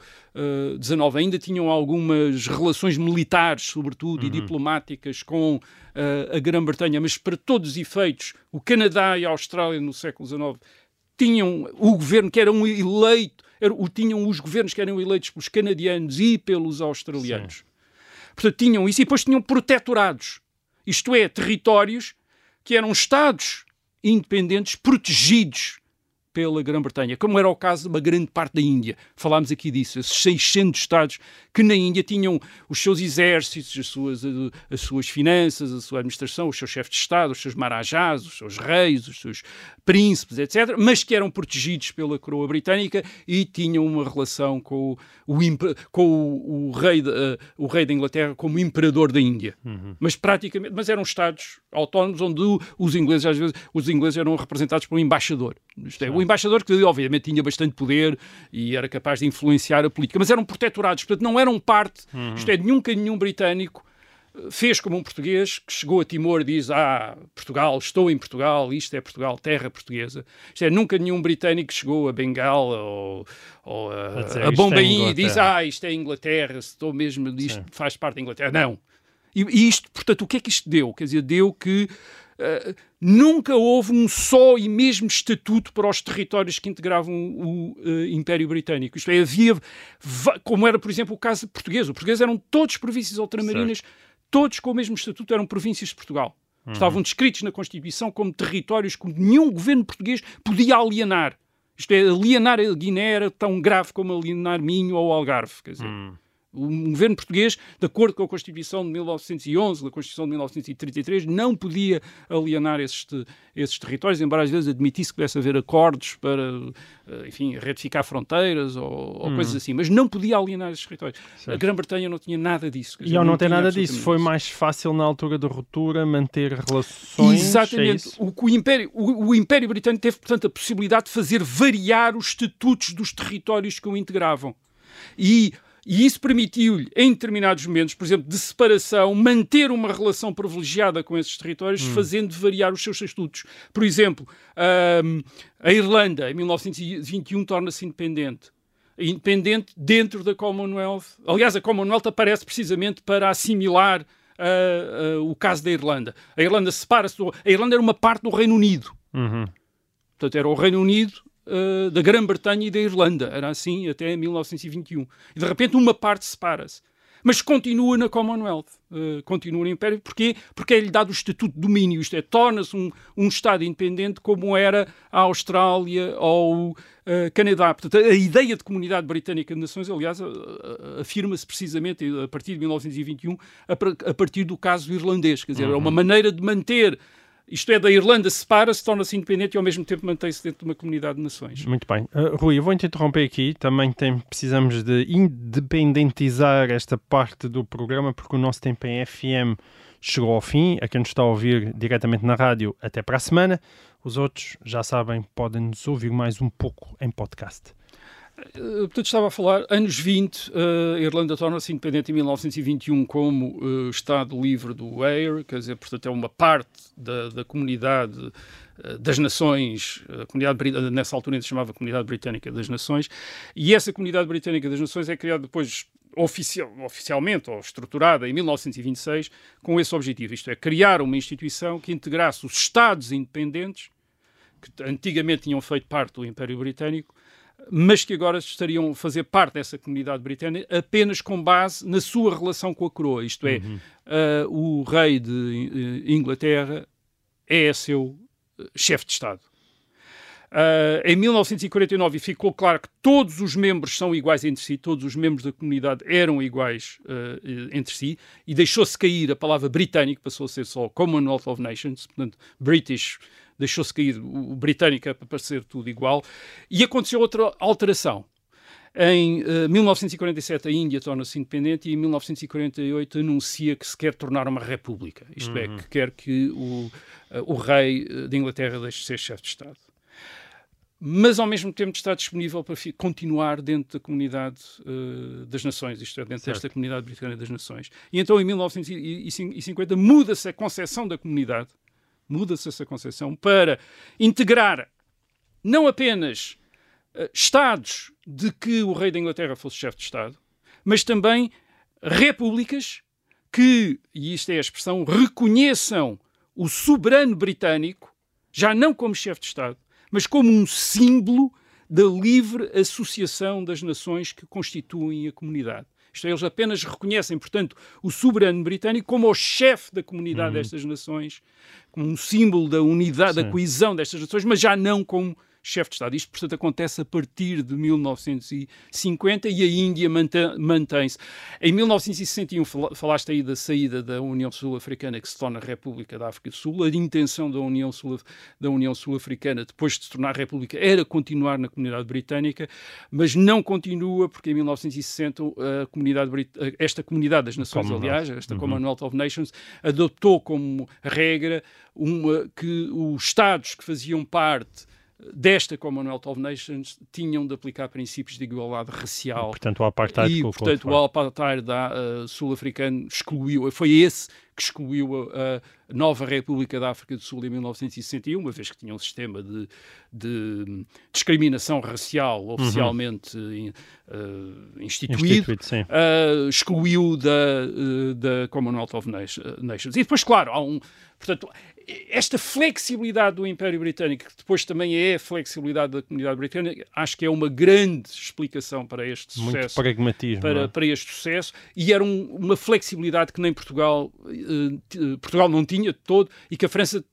XIX, uh, ainda tinham algumas relações militares, sobretudo, uhum. e diplomáticas com uh, a Grã-Bretanha, mas para todos os efeitos, o Canadá e a Austrália no século XIX tinham o governo que era um eleito, era, tinham os governos que eram eleitos pelos canadianos e pelos australianos. Sim. Portanto, tinham isso e depois tinham protetorados, isto é, territórios que eram estados independentes protegidos pela Grã-Bretanha, como era o caso de uma grande parte da Índia. Falámos aqui disso, esses 600 Estados que na Índia tinham os seus exércitos, as suas, as suas finanças, a sua administração, os seus chefes de Estado, os seus marajás, os seus reis, os seus príncipes, etc., mas que eram protegidos pela coroa britânica e tinham uma relação com o, com o, o rei, de, uh, o rei da Inglaterra como imperador da Índia. Uhum. Mas praticamente, mas eram Estados autónomos onde os ingleses, às vezes, os ingleses eram representados por um embaixador. Isto é, o embaixador que obviamente tinha bastante poder e era capaz de influenciar a política, mas eram protetorados, portanto não eram parte, uhum. isto é, nunca nenhum britânico eh, fez como um português que chegou a Timor e diz ah, Portugal, estou em Portugal, isto é Portugal, terra portuguesa. Isto é, nunca nenhum britânico chegou a Bengala ou, ou a, a, Bombaim e diz ah, isto é Inglaterra, estou mesmo, isto Sim. faz parte da Inglaterra. Não. E, e isto, portanto, o que é que isto deu? Quer dizer, deu que Uh, nunca houve um só e mesmo estatuto para os territórios que integravam o uh, Império Britânico. Isto é, havia, como era, por exemplo, o caso português. Os portugueses eram todos províncias ultramarinas, certo. todos com o mesmo estatuto, eram províncias de Portugal. Uhum. Estavam descritos na Constituição como territórios que nenhum governo português podia alienar. Isto é, alienar a Guiné era tão grave como alienar Minho ou Algarve. Quer dizer. Uhum. O governo português, de acordo com a Constituição de 1911, da Constituição de 1933, não podia alienar esses, esses territórios, embora às vezes admitisse que pudesse haver acordos para, eh, enfim, retificar fronteiras ou, ou hum. coisas assim, mas não podia alienar esses territórios. Certo. A Grã-Bretanha não tinha nada disso. E ao não, não ter nada disso, foi mais fácil na altura da ruptura manter relações? Exatamente. É o, o, Império, o, o Império Britânico teve, portanto, a possibilidade de fazer variar os estatutos dos territórios que o integravam. E e isso permitiu-lhe, em determinados momentos, por exemplo, de separação, manter uma relação privilegiada com esses territórios, hum. fazendo variar os seus estatutos. Por exemplo, a Irlanda, em 1921, torna-se independente independente dentro da Commonwealth. Aliás, a Commonwealth aparece precisamente para assimilar uh, uh, o caso da Irlanda. A Irlanda separa-se. Do... A Irlanda era uma parte do Reino Unido. Uhum. Portanto, era o Reino Unido uh, da Grã-Bretanha e da Irlanda. Era assim até 1921. E de repente uma parte separa-se mas continua na Commonwealth, uh, continua no Império. Porquê? Porque é-lhe dado o estatuto de domínio, isto é, torna-se um, um Estado independente como era a Austrália ou uh, Canadá. Portanto, a ideia de Comunidade Britânica de Nações, aliás, afirma-se precisamente a partir de 1921, a, a, partir do caso irlandês. Quer dizer, uhum. é uma maneira de manter isto é, da Irlanda separa-se, torna-se independente e ao mesmo tempo mantém-se dentro de uma comunidade de nações. Muito bem. Uh, Rui, eu vou-te interromper aqui. Também tem, precisamos de independentizar esta parte do programa porque o nosso tempo em FM chegou ao fim. A quem nos está a ouvir diretamente na rádio, até para a semana. Os outros, já sabem, podem nos ouvir mais um pouco em podcast. Eh, portanto, estava a falar, anos 20, eh, a Irlanda torna-se independente em 1921 como uh, Estado livre do Eire, quer dizer, portanto, é uma parte da, da comunidade uh, das nações, a comunidade, nessa altura se chamava Comunidade Britânica das Nações, e essa Comunidade Britânica das Nações é criada depois oficial, oficialmente ou estruturada em 1926 com esse objetivo, isto é, criar uma instituição que integrasse os Estados independentes, que antigamente tinham feito parte do Império Britânico, mas que agora estariam a fazer parte dessa comunidade britânica apenas com base na sua relação com a coroa. Isto é, uhum. uh, o rei de uh, Inglaterra é seu uh, chefe de Estado. Uh, em 1949 ficou claro que todos os membros são iguais entre si, todos os membros da comunidade eram iguais uh, entre si, e deixou-se cair a palavra britânico, passou a ser só Commonwealth of Nations, portanto, British deixou-se cair o britânico para parecer tudo igual. E aconteceu outra alteração. Em uh, eh, 1947 a Índia torna-se independente e em 1948 anuncia que se quer tornar uma república. Isto é, uhum. é, que quer que o, uh, o rei eh, de Inglaterra deixe de ser chefe de Estado. Mas ao mesmo tempo está disponível para continuar dentro da comunidade uh, das nações, isto é, dentro certo. desta comunidade britânica das nações. E então em 1950 muda-se a concepção da comunidade muda-se essa concepção para integrar não apenas uh, Estados de que o rei da Inglaterra fosse chefe de Estado, mas também repúblicas que, e isto é a expressão, reconheçam o soberano britânico, já não como chefe de Estado, mas como um símbolo da livre associação das nações que constituem a comunidade. Isto é, eles apenas reconhecem, portanto, o soberano britânico como o chefe da comunidade uhum. destas nações, como um símbolo da unidade, Sim. da coesão destas nações, mas já não como chefe de Estado. Isto, portanto, acontece a partir de 1950 e a Índia mantém-se. Em 1961, falaste aí da saída da União Sul-Africana, que se torna República da África do Sul. A intenção da União, Sul, Sul-Africana, depois de se tornar República, era continuar na comunidade britânica, mas não continua, porque em 1960 a comunidade, esta comunidade das nações, aliás, esta uhum. Commonwealth of Nations, adotou como regra uma, que os Estados que faziam parte desta Commonwealth of Nations tinham de aplicar princípios de igualdade racial. E, portanto, o apartheid e, portanto, o apartheid uh, sul-africano excluiu, foi esse que excluiu a, a, nova República da África do Sul em 1961, uma vez que tinha um sistema de, de discriminação racial uhum. oficialmente uhum. uh, instituído, instituído uh, excluiu da, da Commonwealth of Nations. E depois, claro, há um, portanto, esta flexibilidade do Império Britânico, que depois também é a flexibilidade da comunidade britânica, acho que é uma grande explicação para este sucesso. Muito pragmatismo. Para, é? para este sucesso. E era um, uma flexibilidade que nem Portugal, uh, Portugal não tinha de todo e que a França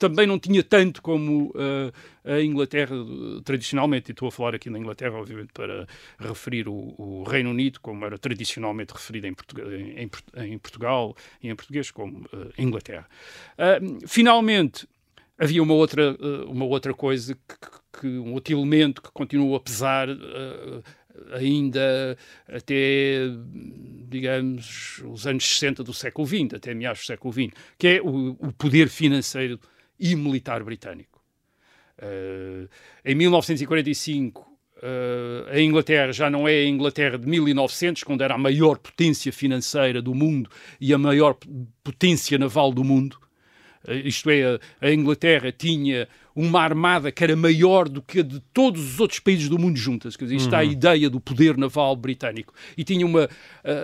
também não tinha tanto como uh, a Inglaterra tradicionalmente, e estou a falar aqui na Inglaterra, obviamente, para referir o, o Reino Unido, como era tradicionalmente referido em, Portugal, em, em Portugal e em português, como uh, Inglaterra. Uh, finalmente, havia uma outra, uma outra coisa, que, que, um outro elemento que continuou a pesar ainda até, digamos, os anos 60 do século XX, até meados do século XX, que é o, o poder financeiro e militar britânico. Uh, em 1945, uh, a Inglaterra já não é a Inglaterra de 1900, quando era a maior potência financeira do mundo e a maior potência naval do mundo. Uh, isto é, a Inglaterra tinha uma armada que era maior do que a de todos os outros países do mundo juntas. Quer dizer, isto uhum. a ideia do poder naval britânico. E tinha uma.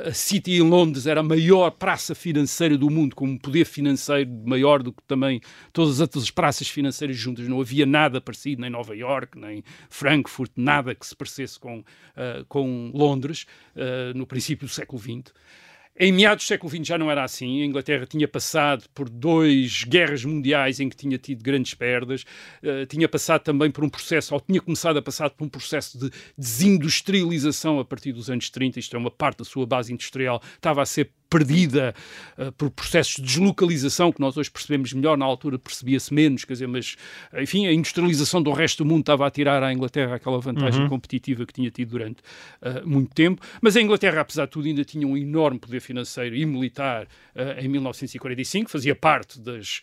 A City em Londres era a maior praça financeira do mundo, com um poder financeiro maior do que também todas as outras praças financeiras juntas. Não havia nada parecido, nem Nova York, nem Frankfurt, nada que se parecesse com, uh, com Londres, uh, no princípio do século XX. Em meados do século XX já não era assim. A Inglaterra tinha passado por dois guerras mundiais em que tinha tido grandes perdas, uh, tinha passado também por um processo, ou tinha começado a passar por um processo de desindustrialização a partir dos anos 30. Isto é uma parte da sua base industrial, estava a ser perdida uh, por processos de deslocalização que nós hoje percebemos melhor, na altura percebia-se menos, quer dizer, mas enfim, a industrialização do resto do mundo estava a tirar à Inglaterra aquela vantagem uhum. competitiva que tinha tido durante uh, muito tempo, mas a Inglaterra, apesar de tudo, ainda tinha um enorme poder financeiro e militar uh, em 1945, fazia parte das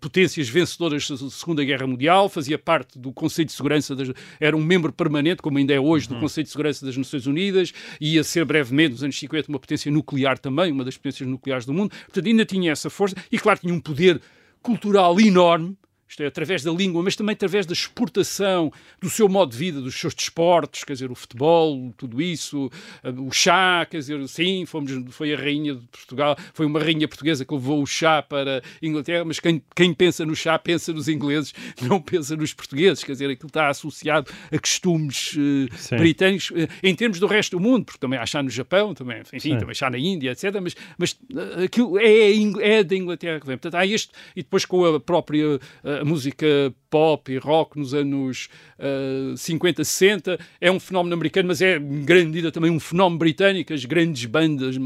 potências vencedoras da Segunda Guerra Mundial, fazia parte do Conselho de Segurança, das, era um membro permanente, como ainda é hoje, do uhum. Conselho de Segurança das Nações Unidas, ia ser brevemente, nos anos 50, uma potência nuclear também, uma das potências nucleares do mundo, portanto ainda tinha essa força e, claro, tinha um poder cultural enorme isto é, através da língua, mas também através da exportação do seu modo de vida, dos seus desportos, quer dizer, o futebol, tudo isso, eh, o chá, quer dizer, sim, fomos, foi a rainha de Portugal, foi uma rainha portuguesa que levou o chá para a Inglaterra, mas quem, quem pensa no chá pensa nos ingleses, não pensa nos portugueses, quer dizer, aquilo está associado a costumes uh, britânicos, uh, em termos do resto do mundo, porque também há chá no Japão, também, enfim, sim. também chá na Índia, etc., mas, mas uh, aquilo é, é da Inglaterra que vem. Portanto, há este, e depois com a própria a música pop e rock nos anos uh, 50, 60 é um fenómeno americano, mas é em grande medida também um fenómeno britânico. As grandes bandas,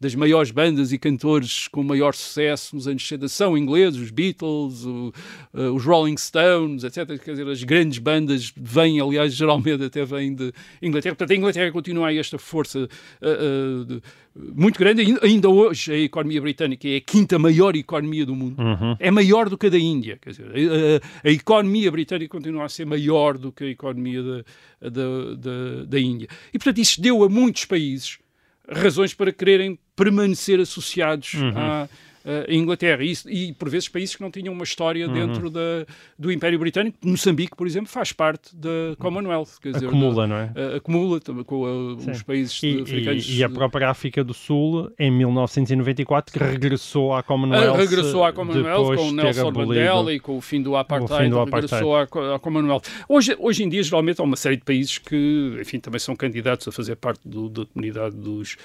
das maiores bandas e cantores com maior sucesso nos anos 60 são ingleses, os Beatles, o, uh, os Rolling Stones, etc. Quer dizer, as grandes bandas vêm, aliás, geralmente até vêm de Inglaterra. Portanto, a Inglaterra continua a esta força uh, de, muito grande. Ainda hoje a economia britânica é a quinta maior economia do mundo. Uhum. É maior do que a da Índia. Quer dizer, a, a, economia britânica continua a ser maior do que a economia da, da, da, da Índia. E, portanto, isso deu a muitos países razões para quererem permanecer associados uhum. à uh, Inglaterra. E, e, por vezes, países que não tinham uma história uhum. dentro da, do Império Britânico. Moçambique, por exemplo, faz parte da Commonwealth. Quer dizer, acumula, da, não é? Uh, acumula com uh, os países e, africanos. E, e, a própria África do Sul, em 1994, que regressou à Commonwealth. regressou à Commonwealth com o Nelson Mandela e com o fim do apartheid. Fim do apartheid. regressou à, à Commonwealth. Hoje, hoje em dia, geralmente, há uma série de países que, enfim, também são candidatos a fazer parte do, da comunidade dos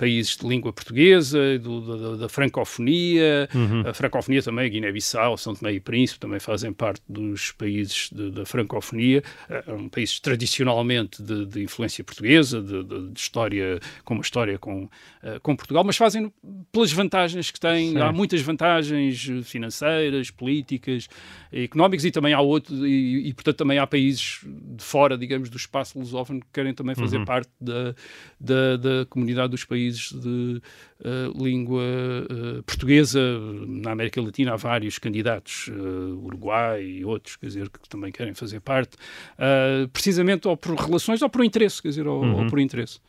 países de língua portuguesa, do, da, da, francofonia, uhum. a francofonia também, Guiné-Bissau, São Tomé e Príncipe também fazem parte dos países de, da francofonia, uh, um país tradicionalmente de, de influência portuguesa, de, de, história, com uma história com, uh, com Portugal, mas fazem pelas vantagens que têm, Sim. há muitas vantagens financeiras, políticas, económicas e também há outros, e, e, portanto também há países de fora, digamos, do espaço lusófono que querem também fazer uhum. parte da, da, da comunidade dos países países de uh, língua uh, portuguesa. Na América Latina há vários candidatos, uh, Uruguai e outros, quer dizer, que também querem fazer parte, precisamente ou por relações ou por interesse, quer dizer, ou, uhum. ou por interesse.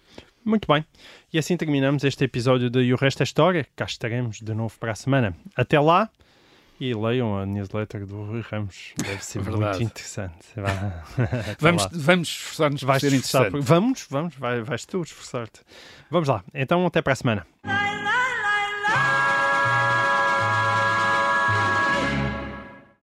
Muito bem. E assim terminamos este episódio de E o Resto é História. Cá estaremos de novo para a semana. Até lá e leiam a newsletter do Rui Ramos. Deve ser muito interessante. vamos, vamos esforçar-nos para ser interessante. Vamos, vamos, vai, vais tu esforçar-te. Vamos lá. Então, até para a semana.